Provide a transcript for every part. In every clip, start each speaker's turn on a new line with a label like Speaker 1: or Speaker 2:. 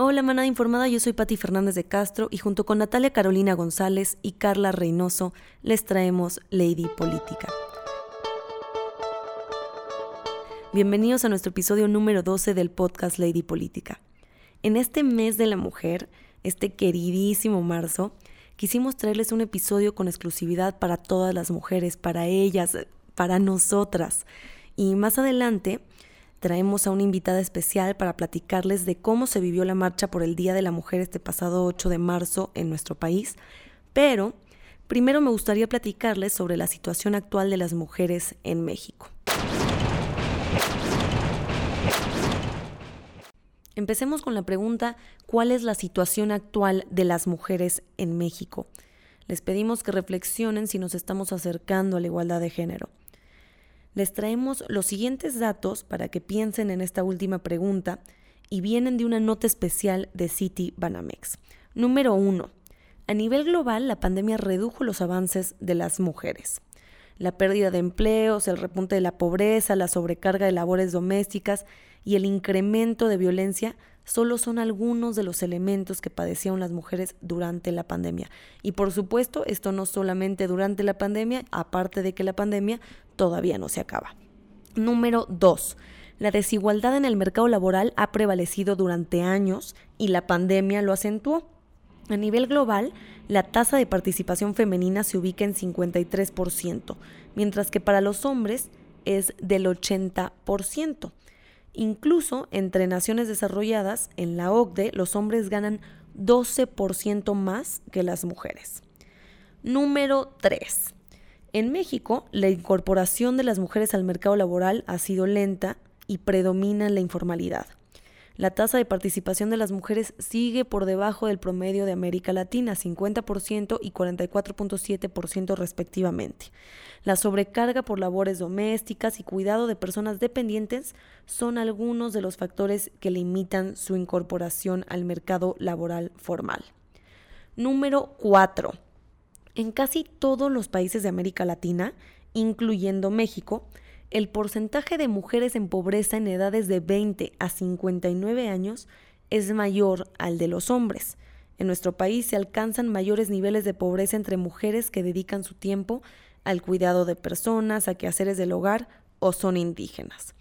Speaker 1: Hola manada informada, yo soy Patti Fernández de Castro y junto con Natalia Carolina González y Carla Reynoso les traemos Lady Política. Bienvenidos a nuestro episodio número 12 del podcast Lady Política. En este mes de la mujer, este queridísimo marzo, quisimos traerles un episodio con exclusividad para todas las mujeres, para ellas, para nosotras. Y más adelante traemos a una invitada especial para platicarles de cómo se vivió la marcha por el Día de la Mujer este pasado 8 de marzo en nuestro país. Pero primero me gustaría platicarles sobre la situación actual de las mujeres en México. Empecemos con la pregunta, ¿cuál es la situación actual de las mujeres en México? Les pedimos que reflexionen si nos estamos acercando a la igualdad de género les traemos los siguientes datos para que piensen en esta última pregunta y vienen de una nota especial de City Banamex. Número 1. A nivel global, la pandemia redujo los avances de las mujeres. La pérdida de empleos, el repunte de la pobreza, la sobrecarga de labores domésticas y el incremento de violencia solo son algunos de los elementos que padecieron las mujeres durante la pandemia. Y por supuesto, esto no solamente durante la pandemia, aparte de que la pandemia todavía no se acaba. Número 2. La desigualdad en el mercado laboral ha prevalecido durante años y la pandemia lo acentuó. A nivel global, la tasa de participación femenina se ubica en 53%, mientras que para los hombres es del 80%. Incluso entre naciones desarrolladas, en la OCDE, los hombres ganan 12% más que las mujeres. Número 3. En México, la incorporación de las mujeres al mercado laboral ha sido lenta y predomina la informalidad. La tasa de participación de las mujeres sigue por debajo del promedio de América Latina, 50% y 44.7% respectivamente. La sobrecarga por labores domésticas y cuidado de personas dependientes son algunos de los factores que limitan su incorporación al mercado laboral formal. Número 4 en casi todos los países de América Latina, incluyendo México, el porcentaje de mujeres en pobreza en edades de 20 a 59 años es mayor al de los hombres. En nuestro país se alcanzan mayores niveles de pobreza entre mujeres que dedican su tiempo al cuidado de personas, a quehaceres del hogar o son indígenas.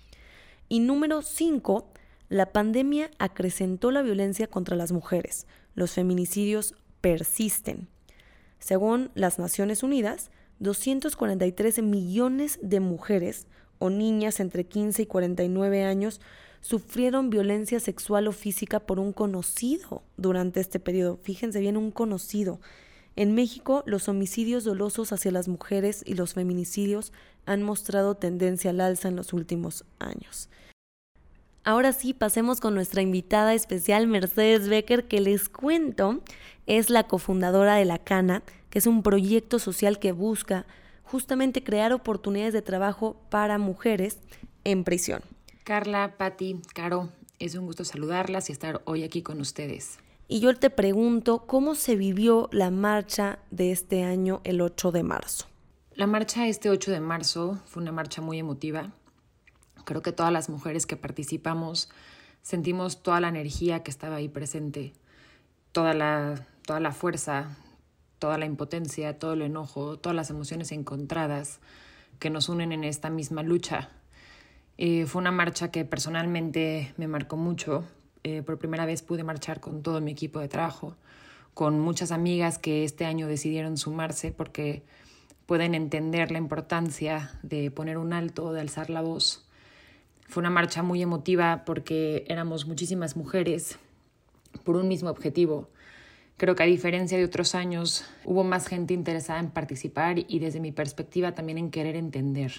Speaker 1: Y número 5, la pandemia acrecentó la violencia contra las mujeres. Los feminicidios persisten. Según las Naciones Unidas, 243 millones de mujeres o niñas entre 15 y 49 años sufrieron violencia sexual o física por un conocido durante este periodo. Fíjense bien, un conocido. En México, los homicidios dolosos hacia las mujeres y los feminicidios han mostrado tendencia al alza en los últimos años. Ahora sí, pasemos con nuestra invitada especial, Mercedes Becker, que les cuento, es la cofundadora de La Cana, es un proyecto social que busca justamente crear oportunidades de trabajo para mujeres en prisión.
Speaker 2: Carla, Patti, Caro, es un gusto saludarlas y estar hoy aquí con ustedes.
Speaker 1: Y yo te pregunto, ¿cómo se vivió la marcha de este año, el 8 de marzo?
Speaker 2: La marcha este 8 de marzo fue una marcha muy emotiva. Creo que todas las mujeres que participamos sentimos toda la energía que estaba ahí presente, toda la, toda la fuerza, toda la impotencia, todo el enojo, todas las emociones encontradas que nos unen en esta misma lucha. Eh, fue una marcha que personalmente me marcó mucho. Eh, por primera vez pude marchar con todo mi equipo de trabajo, con muchas amigas que este año decidieron sumarse porque pueden entender la importancia de poner un alto, de alzar la voz fue una marcha muy emotiva porque éramos muchísimas mujeres por un mismo objetivo. Creo que a diferencia de otros años hubo más gente interesada en participar y desde mi perspectiva también en querer entender.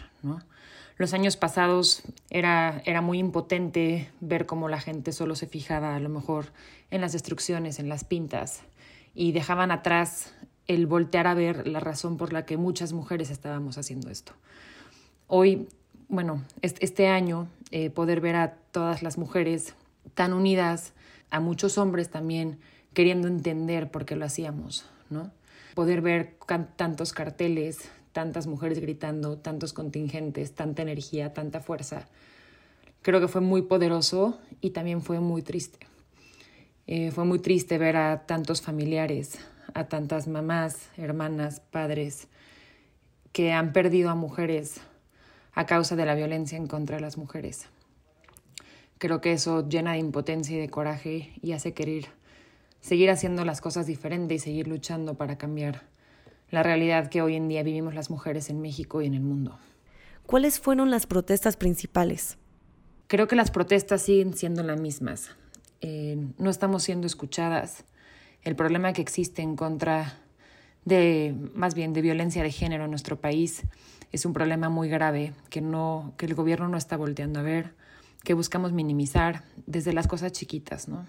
Speaker 2: Los años pasados era, era muy impotente ver cómo la gente solo se fijaba a lo mejor en las destrucciones, en las pintas y dejaban atrás el voltear a ver la razón por la que muchas mujeres estábamos haciendo esto. Hoy bueno, este año eh, poder ver a todas las mujeres tan unidas, a muchos hombres también queriendo entender por qué lo hacíamos, ¿no? Poder ver tantos carteles, tantas mujeres gritando, tantos contingentes, tanta energía, tanta fuerza, creo que fue muy poderoso y también fue muy triste. Eh, fue muy triste ver a tantos familiares, a tantas mamás, hermanas, padres, que han perdido a mujeres a causa de la violencia en contra de las mujeres. Creo que eso llena de impotencia y de coraje y hace querer seguir haciendo las cosas diferentes y seguir luchando para cambiar la realidad que hoy en día vivimos las mujeres en México y en el mundo.
Speaker 1: ¿Cuáles fueron las protestas principales?
Speaker 2: Creo que las protestas siguen siendo las mismas. Eh, no estamos siendo escuchadas. El problema que existe en contra de, más bien, de violencia de género en nuestro país es un problema muy grave que, no, que el gobierno no está volteando a ver, que buscamos minimizar desde las cosas chiquitas, ¿no?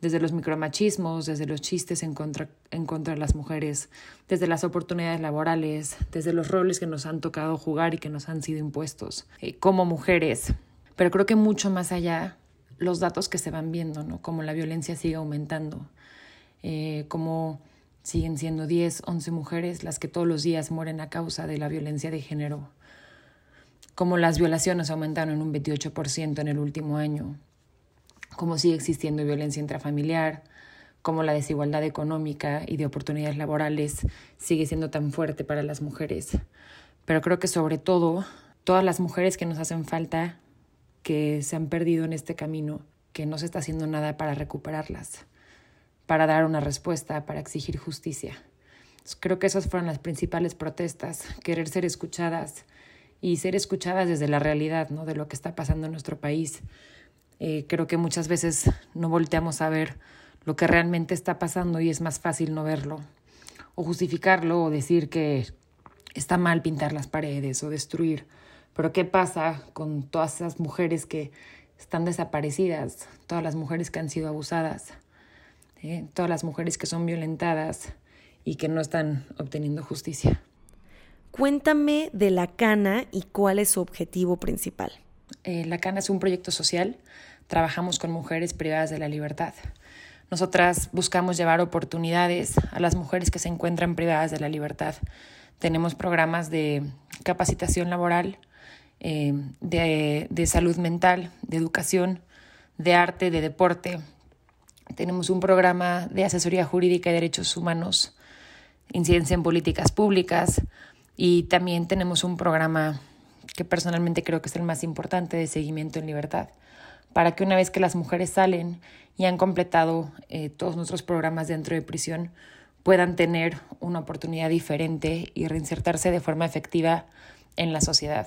Speaker 2: Desde los micromachismos, desde los chistes en contra, en contra de las mujeres, desde las oportunidades laborales, desde los roles que nos han tocado jugar y que nos han sido impuestos eh, como mujeres. Pero creo que mucho más allá los datos que se van viendo, ¿no? Como la violencia sigue aumentando, eh, como siguen siendo 10, 11 mujeres las que todos los días mueren a causa de la violencia de género, como las violaciones aumentaron en un 28% en el último año, como sigue existiendo violencia intrafamiliar, como la desigualdad económica y de oportunidades laborales sigue siendo tan fuerte para las mujeres. Pero creo que sobre todo, todas las mujeres que nos hacen falta que se han perdido en este camino, que no se está haciendo nada para recuperarlas, para dar una respuesta, para exigir justicia. Creo que esas fueron las principales protestas, querer ser escuchadas y ser escuchadas desde la realidad, ¿no? De lo que está pasando en nuestro país. Eh, creo que muchas veces no volteamos a ver lo que realmente está pasando y es más fácil no verlo o justificarlo o decir que está mal pintar las paredes o destruir pero ¿qué pasa con todas esas mujeres que están desaparecidas, todas las mujeres que han sido abusadas, ¿eh? todas las mujeres que son violentadas y que no están obteniendo justicia?
Speaker 1: Cuéntame de la Cana y cuál es su objetivo principal.
Speaker 2: Eh, la Cana es un proyecto social. Trabajamos con mujeres privadas de la libertad. Nosotras buscamos llevar oportunidades a las mujeres que se encuentran privadas de la libertad. Tenemos programas de capacitación laboral, eh, de, salud mental, de educación, de arte, de deporte. Tenemos un programa de asesoría jurídica y derechos humanos, incidencia en políticas públicas y también tenemos un programa que personalmente creo que es el más importante de seguimiento en libertad, para que una vez que las mujeres salen y han completado eh, todos nuestros programas dentro de prisión, puedan tener una oportunidad diferente y reinsertarse de forma efectiva en la sociedad.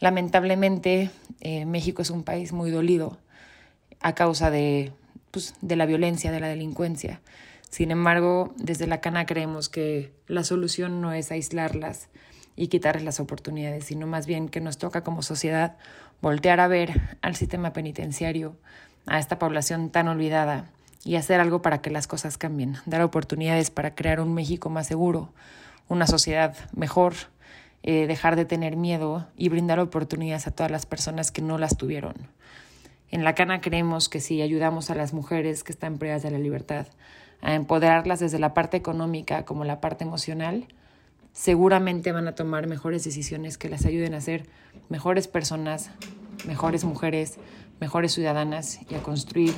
Speaker 2: Lamentablemente, eh, México es un país muy dolido a causa de, pues, de la violencia, de la delincuencia. Sin embargo, desde la Cana creemos que la solución no es aislarlas y quitarles las oportunidades, sino más bien que nos toca como sociedad voltear a ver al sistema penitenciario, a esta población tan olvidada y hacer algo para que las cosas cambien, dar oportunidades para crear un México más seguro, una sociedad mejor, eh, dejar de tener miedo y brindar oportunidades a todas las personas que no las tuvieron. En la Cana creemos que si ayudamos a las mujeres que están privadas de la libertad a empoderarlas desde la parte económica como la parte emocional, seguramente van a tomar mejores decisiones que las ayuden a ser mejores personas, mejores mujeres, mejores ciudadanas y a construir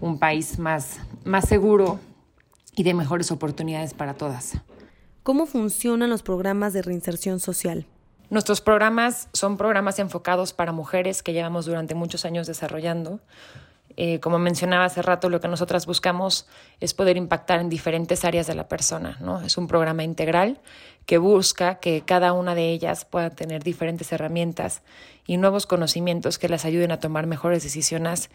Speaker 2: un país más, más seguro y de mejores oportunidades para todas.
Speaker 1: ¿Cómo funcionan los programas de reinserción social?
Speaker 2: Nuestros programas son programas enfocados para mujeres que llevamos durante muchos años desarrollando. Eh, como mencionaba hace rato, lo que nosotras buscamos es poder impactar en diferentes áreas de la persona. ¿no? Es un programa integral que busca que cada una de ellas pueda tener diferentes herramientas y nuevos conocimientos que las ayuden a tomar mejores decisiones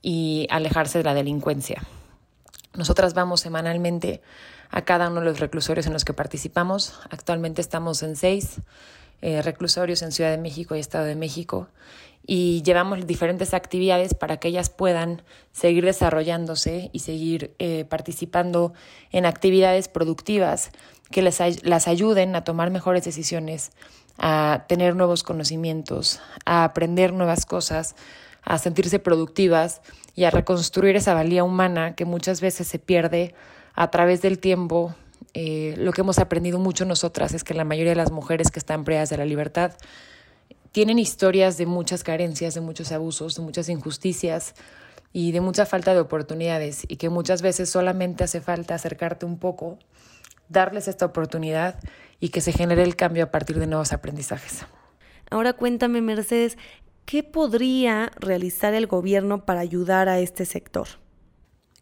Speaker 2: y alejarse de la delincuencia. Nosotras vamos semanalmente a cada uno de los reclusorios en los que participamos. Actualmente estamos en seis eh, reclusorios en Ciudad de México y Estado de México y llevamos diferentes actividades para que ellas puedan seguir desarrollándose y seguir eh, participando en actividades productivas que les las ayuden a tomar mejores decisiones, a tener nuevos conocimientos, a aprender nuevas cosas, a sentirse productivas y a reconstruir esa valía humana que muchas veces se pierde a través del tiempo. Eh, lo que hemos aprendido mucho nosotras es que la mayoría de las mujeres que están privadas de la libertad tienen historias de muchas carencias, de muchos abusos, de muchas injusticias y de mucha falta de oportunidades y que muchas veces solamente hace falta acercarte un poco, darles esta oportunidad y que se genere el cambio a partir de nuevos aprendizajes.
Speaker 1: Ahora cuéntame, Mercedes, ¿qué podría realizar el gobierno para ayudar a este sector?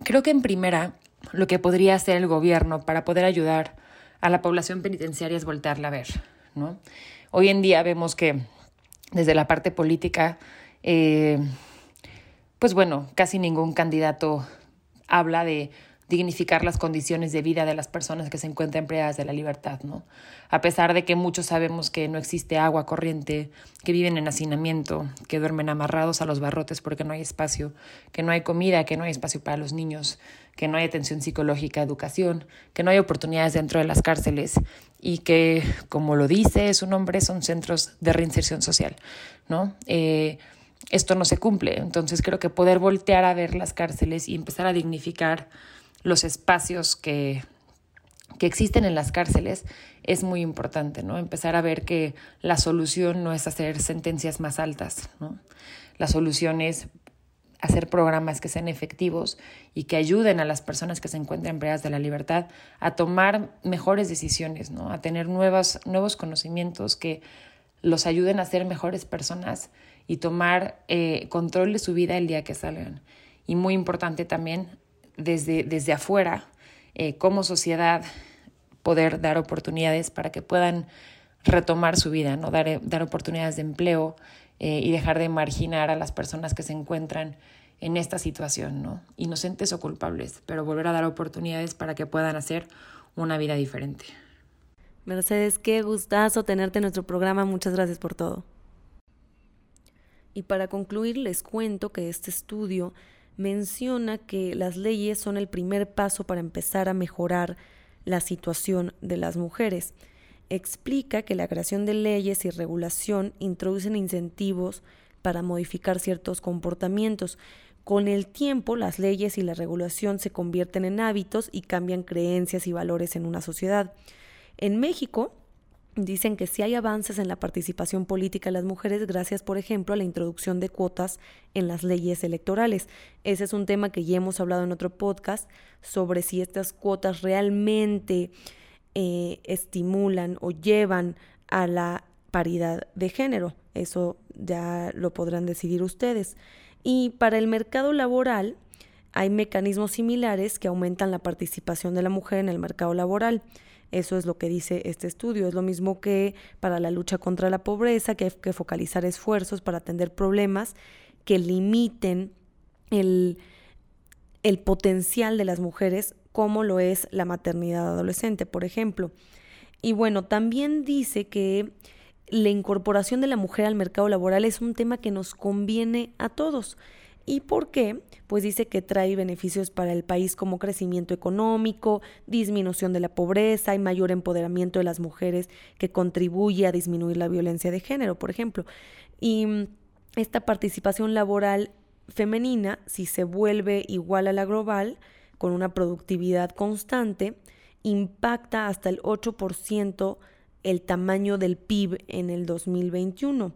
Speaker 2: Creo que en primera, lo que podría hacer el gobierno para poder ayudar a la población penitenciaria es voltearla a ver, ¿no? Hoy en día vemos que desde la parte política eh, pues bueno, casi ningún candidato habla de dignificar las condiciones de vida de las personas que se encuentran privadas de la libertad, ¿no? A pesar de que muchos sabemos que no existe agua corriente, que viven en hacinamiento, que duermen amarrados a los barrotes porque no hay espacio, que no hay comida, que no hay espacio para los niños, que no hay atención psicológica, educación, que no hay oportunidades dentro de las cárceles y que, como lo dice su nombre, son centros de reinserción social, ¿no? Eh, esto no se cumple. Entonces creo que poder voltear a ver las cárceles y empezar a dignificar los espacios que, que existen en las cárceles es muy importante, ¿no? Empezar a ver que la solución no es hacer sentencias más altas, ¿no? La solución es hacer programas que sean efectivos y que ayuden a las personas que se encuentran privadas de la libertad a tomar mejores decisiones, ¿no? A tener nuevos, nuevos conocimientos que los ayuden a ser mejores personas y tomar eh, control de su vida el día que salgan. Y muy importante también desde, desde afuera, eh, como sociedad, poder dar oportunidades para que puedan retomar su vida, ¿no? dar, dar oportunidades de empleo eh, y dejar de marginar a las personas que se encuentran en esta situación, ¿no? inocentes o culpables, pero volver a dar oportunidades para que puedan hacer una vida diferente.
Speaker 1: Mercedes, qué gustazo tenerte en nuestro programa. Muchas gracias por todo. Y para concluir, les cuento que este estudio menciona que las leyes son el primer paso para empezar a mejorar la situación de las mujeres. Explica que la creación de leyes y regulación introducen incentivos para modificar ciertos comportamientos. Con el tiempo, las leyes y la regulación se convierten en hábitos y cambian creencias y valores en una sociedad. En México, dicen que sí hay avances en la participación política de las mujeres gracias, por ejemplo, a la introducción de cuotas en las leyes electorales. Ese es un tema que ya hemos hablado en otro podcast sobre si estas cuotas realmente eh, estimulan o llevan a la paridad de género. Eso ya lo podrán decidir ustedes. Y para el mercado laboral hay mecanismos similares que aumentan la participación de la mujer en el mercado laboral. Eso es lo que dice este estudio. Es lo mismo que para la lucha contra la pobreza, que hay que focalizar esfuerzos para atender problemas que limiten el, el potencial de las mujeres, como lo es la maternidad adolescente, por ejemplo. Y bueno, también dice que la incorporación de la mujer al mercado laboral es un tema que nos conviene a todos. ¿Y por qué? Pues dice que trae beneficios para el país como crecimiento económico, disminución de la pobreza y mayor empoderamiento de las mujeres que contribuye a disminuir la violencia de género, por ejemplo. Y mm, esta participación laboral femenina, si se vuelve igual a la global, con una productividad constante, impacta hasta el 8% el tamaño del PIB en el 2021.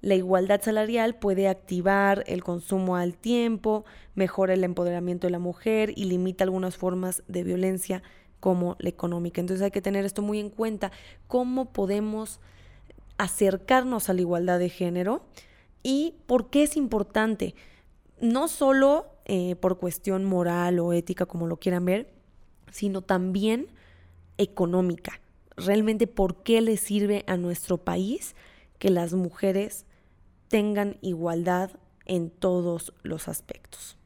Speaker 1: La igualdad salarial puede activar el consumo al tiempo, mejora el empoderamiento de la mujer y limita algunas formas de violencia como la económica. Entonces hay que tener esto muy en cuenta, cómo podemos acercarnos a la igualdad de género y por qué es importante, no solo eh, por cuestión moral o ética, como lo quieran ver, sino también económica. Realmente, ¿por qué le sirve a nuestro país que las mujeres tengan igualdad en todos los aspectos.